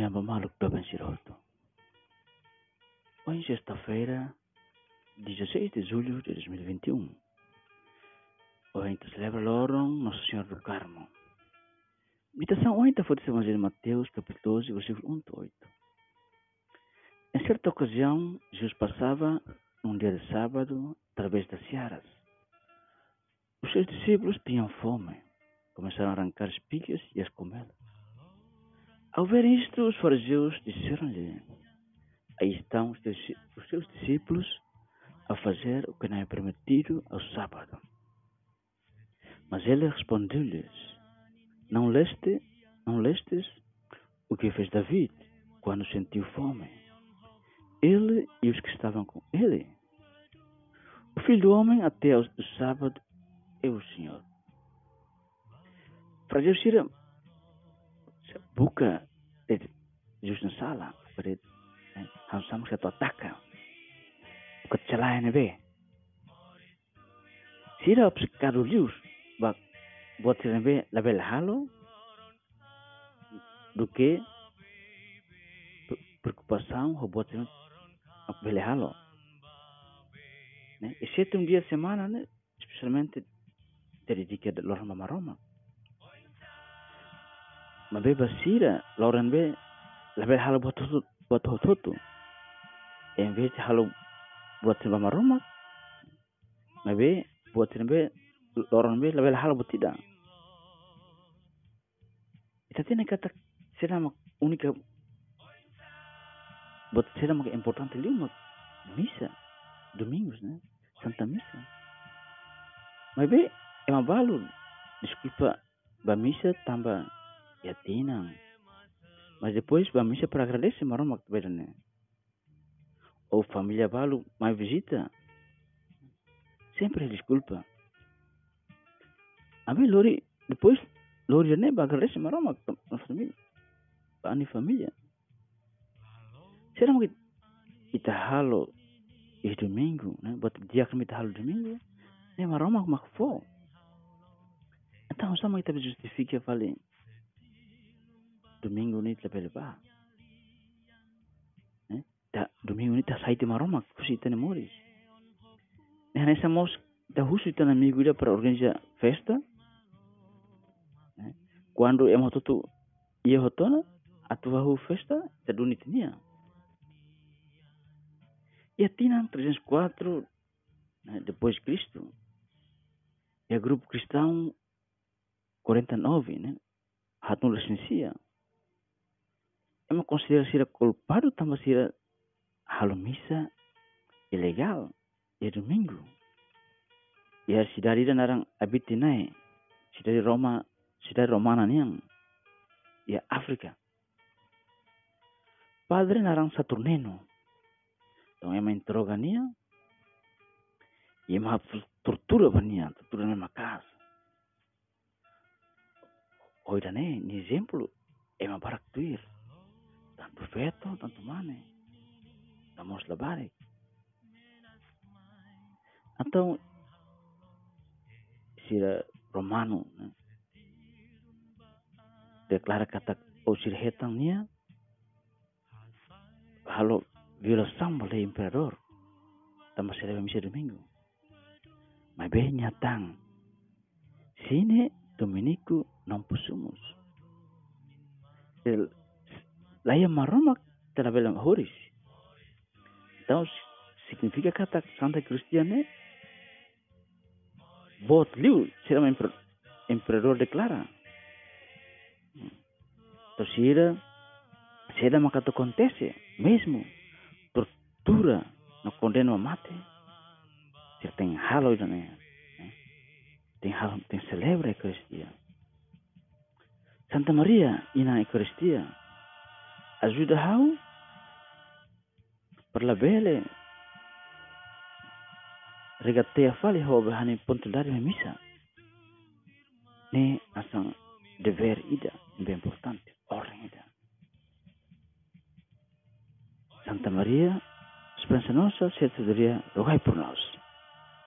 Neamba Maluk Doben Siroto. Hoje, sexta-feira, 16 de julho de 2021. Hoje celebra Loron Nosso Senhor do Carmo. Meditação hoje foi do Evangelho de Mateus, capítulo 12, versículo 1 a 8. Em certa ocasião, Jesus passava um dia de sábado através das searas. Os seus discípulos tinham fome. Começaram a arrancar espigas e as comê-las. Ao ver isto, os fariseus disseram-lhe: Aí estão os seus discípulos a fazer o que não é permitido ao sábado. Mas ele respondeu-lhes: Não leste, não lestes o que fez David quando sentiu fome? Ele e os que estavam com ele. O filho do homem, até o sábado, é o Senhor. Fariseus buka. Jus na sala pada ham sama satu ataka kecelakaan be. Sira psikadu lius. Bak buat sira be. Label halo duke. Preocupação ho buat sira bele halo né exceto um dia semana né especialmente dedicado a Roma Roma. mabe basira lauren be labe halo buat tutu buat tutu en vez halo buat sama rumah mabe buat be lauren be labe halo buat tidak. Ita tiene kata sila mak unika buat sila mak importante liu mak misa domingos né santa misa. Mabe ema balu desculpa ba misa tambah Ya tinang. Mas depois vamos para agradecer maroma que tiver, né? Ou família Balo, mais visita. Sempre desculpa. A Lori, depois, Lori Jané, para agradecer maroma na família. Para a família. Será que kita halo esse é domingo, né? Bot dia que me tá halo é domingo. Né, maroma que fo? Então, só que talvez justifique, eu falei. Domingo ni tla pelpa eh? Ta domingo ni ta saite maroma kusi tane moris eh nessa mos da husu tane amigo ida para organizar festa. Eh? Quando é mototu ia hotona atua hu festa ta duni tenia. E tina 304 né, depois de Cristo o grupo cristão 49 né hatu licencia emang considera sira culpado tambah sira halo misa ilegal ya domingo ya si dari dan orang abiti nai si dari Roma si dari Romana niang ya Afrika. Padre narang Saturnino tong ema interroga nia ema tortura bania tortura na makas Oidane, ni exemplo, ema barak tuir perfetto, tanto mane. Estamos labare. Então, se romano né? declara kata o sirhetan nia halo violação oleh imperador tambah serve misa domingo mas bem nyatang sine dominico não possumus el Laia maromak telah belam horis. Tahu significa kata Santa Cristiane? Vot liu, será emperador declara. Tosira, será maka to acontece, mesmo, tortura, no condena a mate. Ser tem halo idane. Tem halo, tem celebra a Eucaristia. Santa Maria, ina Eucaristia, ajuda how? Para la vele. Regatea fale ho behani pontular me misa. Ne asan deber ida, bien importante, orden ida. Santa María, Spensa Nossa, Santa Maria, rogai por nós.